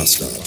Bastard.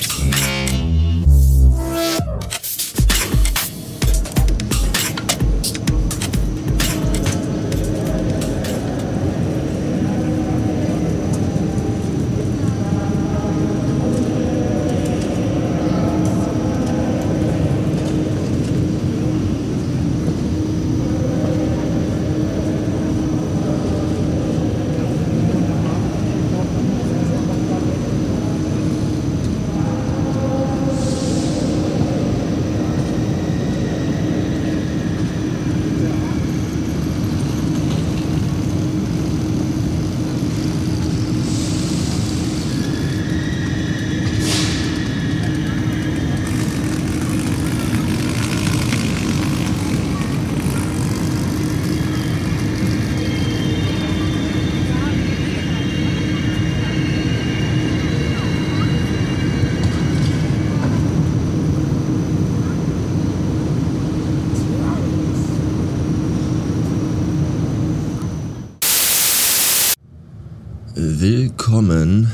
Willkommen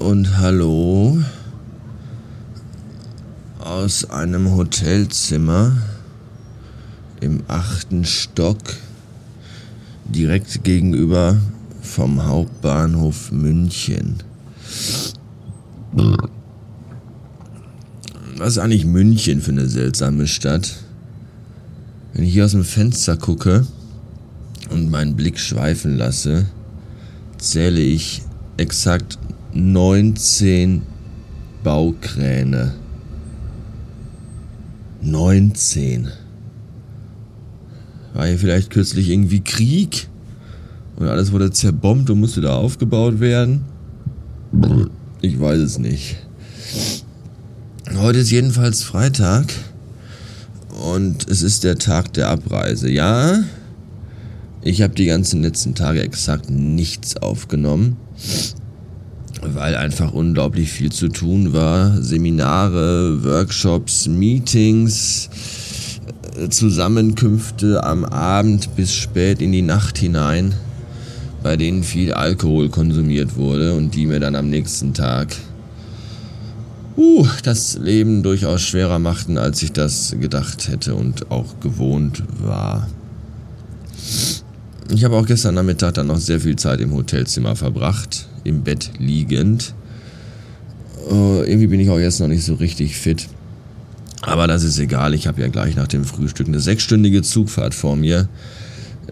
und hallo aus einem Hotelzimmer im achten Stock direkt gegenüber vom Hauptbahnhof München. Was ist eigentlich München für eine seltsame Stadt? Wenn ich hier aus dem Fenster gucke und meinen Blick schweifen lasse, zähle ich exakt 19 Baukräne. 19. War hier vielleicht kürzlich irgendwie Krieg? Und alles wurde zerbombt und musste da aufgebaut werden? Ich weiß es nicht. Heute ist jedenfalls Freitag und es ist der Tag der Abreise. Ja, ich habe die ganzen letzten Tage exakt nichts aufgenommen, weil einfach unglaublich viel zu tun war. Seminare, Workshops, Meetings, äh, Zusammenkünfte am Abend bis spät in die Nacht hinein, bei denen viel Alkohol konsumiert wurde und die mir dann am nächsten Tag uh, das Leben durchaus schwerer machten, als ich das gedacht hätte und auch gewohnt war. Ich habe auch gestern Nachmittag dann noch sehr viel Zeit im Hotelzimmer verbracht, im Bett liegend. Uh, irgendwie bin ich auch jetzt noch nicht so richtig fit. Aber das ist egal, ich habe ja gleich nach dem Frühstück eine sechsstündige Zugfahrt vor mir.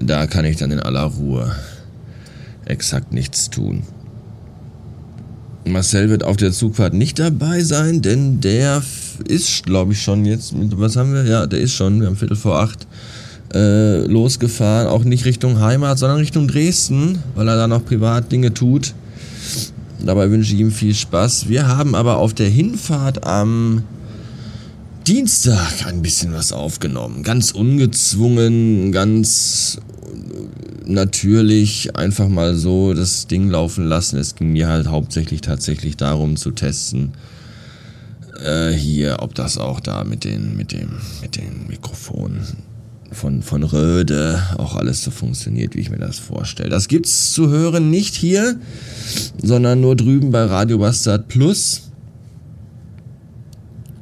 Da kann ich dann in aller Ruhe exakt nichts tun. Marcel wird auf der Zugfahrt nicht dabei sein, denn der ist, glaube ich, schon jetzt, was haben wir? Ja, der ist schon, wir haben Viertel vor acht äh, losgefahren, auch nicht Richtung Heimat, sondern Richtung Dresden, weil er da noch privat Dinge tut. Dabei wünsche ich ihm viel Spaß. Wir haben aber auf der Hinfahrt am Dienstag ein bisschen was aufgenommen. Ganz ungezwungen, ganz natürlich einfach mal so das Ding laufen lassen. Es ging mir halt hauptsächlich tatsächlich darum zu testen, äh, hier, ob das auch da mit den, mit dem, mit den Mikrofonen von, von Röde auch alles so funktioniert, wie ich mir das vorstelle. Das gibt's zu hören nicht hier, sondern nur drüben bei Radio Bastard Plus.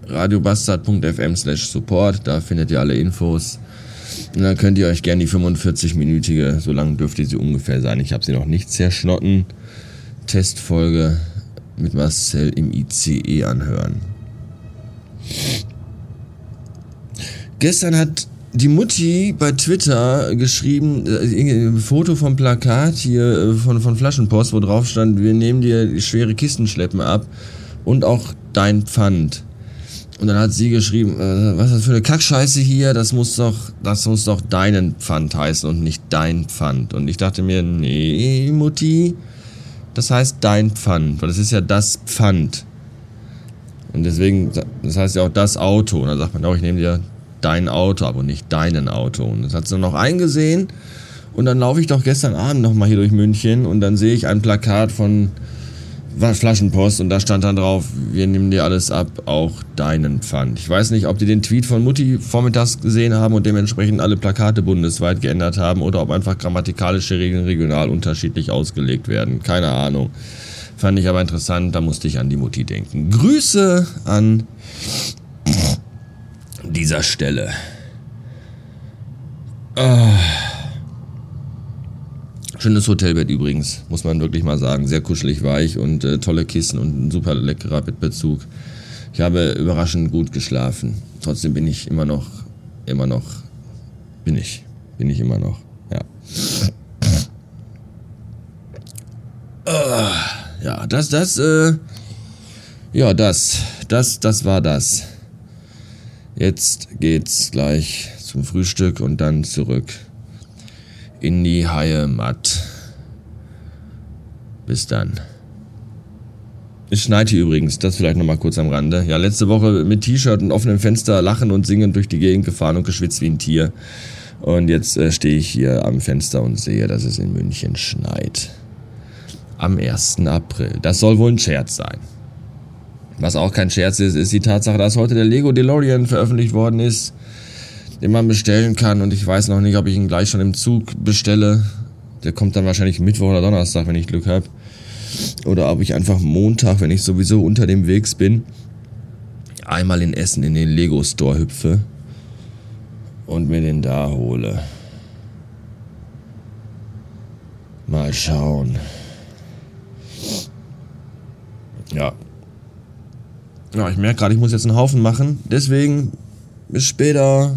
radiobastard.fm slash support, da findet ihr alle Infos. Und dann könnt ihr euch gerne die 45-minütige, so lang dürfte sie ungefähr sein, ich habe sie noch nicht zerschnotten, Testfolge mit Marcel im ICE anhören. Gestern hat die Mutti bei Twitter geschrieben, äh, ein Foto vom Plakat hier äh, von, von Flaschenpost, wo drauf stand, wir nehmen dir schwere Kistenschleppen ab und auch dein Pfand. Und dann hat sie geschrieben, äh, was ist das für eine Kackscheiße hier, das muss doch, das muss doch deinen Pfand heißen und nicht dein Pfand. Und ich dachte mir, nee, Mutti, das heißt dein Pfand, weil das ist ja das Pfand. Und deswegen, das heißt ja auch das Auto. Und dann sagt man auch, ich nehme dir dein Auto ab und nicht deinen Auto. Und das hat sie noch eingesehen. Und dann laufe ich doch gestern Abend nochmal hier durch München und dann sehe ich ein Plakat von Flaschenpost und da stand dann drauf, wir nehmen dir alles ab, auch deinen Pfand. Ich weiß nicht, ob die den Tweet von Mutti vormittags gesehen haben und dementsprechend alle Plakate bundesweit geändert haben oder ob einfach grammatikalische Regeln regional unterschiedlich ausgelegt werden. Keine Ahnung. Fand ich aber interessant, da musste ich an die Mutti denken. Grüße an dieser Stelle. Ah. Schönes Hotelbett übrigens, muss man wirklich mal sagen. Sehr kuschelig weich und äh, tolle Kissen und ein super leckerer Bettbezug. Ich habe überraschend gut geschlafen. Trotzdem bin ich immer noch, immer noch, bin ich, bin ich immer noch, ja. Ah, ja, das, das, äh, ja, das, das, das war das. Jetzt geht's gleich zum Frühstück und dann zurück in die Heimat. Bis dann. Es schneit hier übrigens, das vielleicht nochmal kurz am Rande. Ja, letzte Woche mit T-Shirt und offenem Fenster lachen und singen durch die Gegend gefahren und geschwitzt wie ein Tier. Und jetzt äh, stehe ich hier am Fenster und sehe, dass es in München schneit. Am 1. April. Das soll wohl ein Scherz sein. Was auch kein Scherz ist, ist die Tatsache, dass heute der Lego DeLorean veröffentlicht worden ist, den man bestellen kann. Und ich weiß noch nicht, ob ich ihn gleich schon im Zug bestelle. Der kommt dann wahrscheinlich Mittwoch oder Donnerstag, wenn ich Glück habe. Oder ob ich einfach Montag, wenn ich sowieso unter dem Wegs bin, einmal in Essen in den Lego Store hüpfe und mir den da hole. Mal schauen. Ja. Ja, ich merke gerade, ich muss jetzt einen Haufen machen. Deswegen bis später.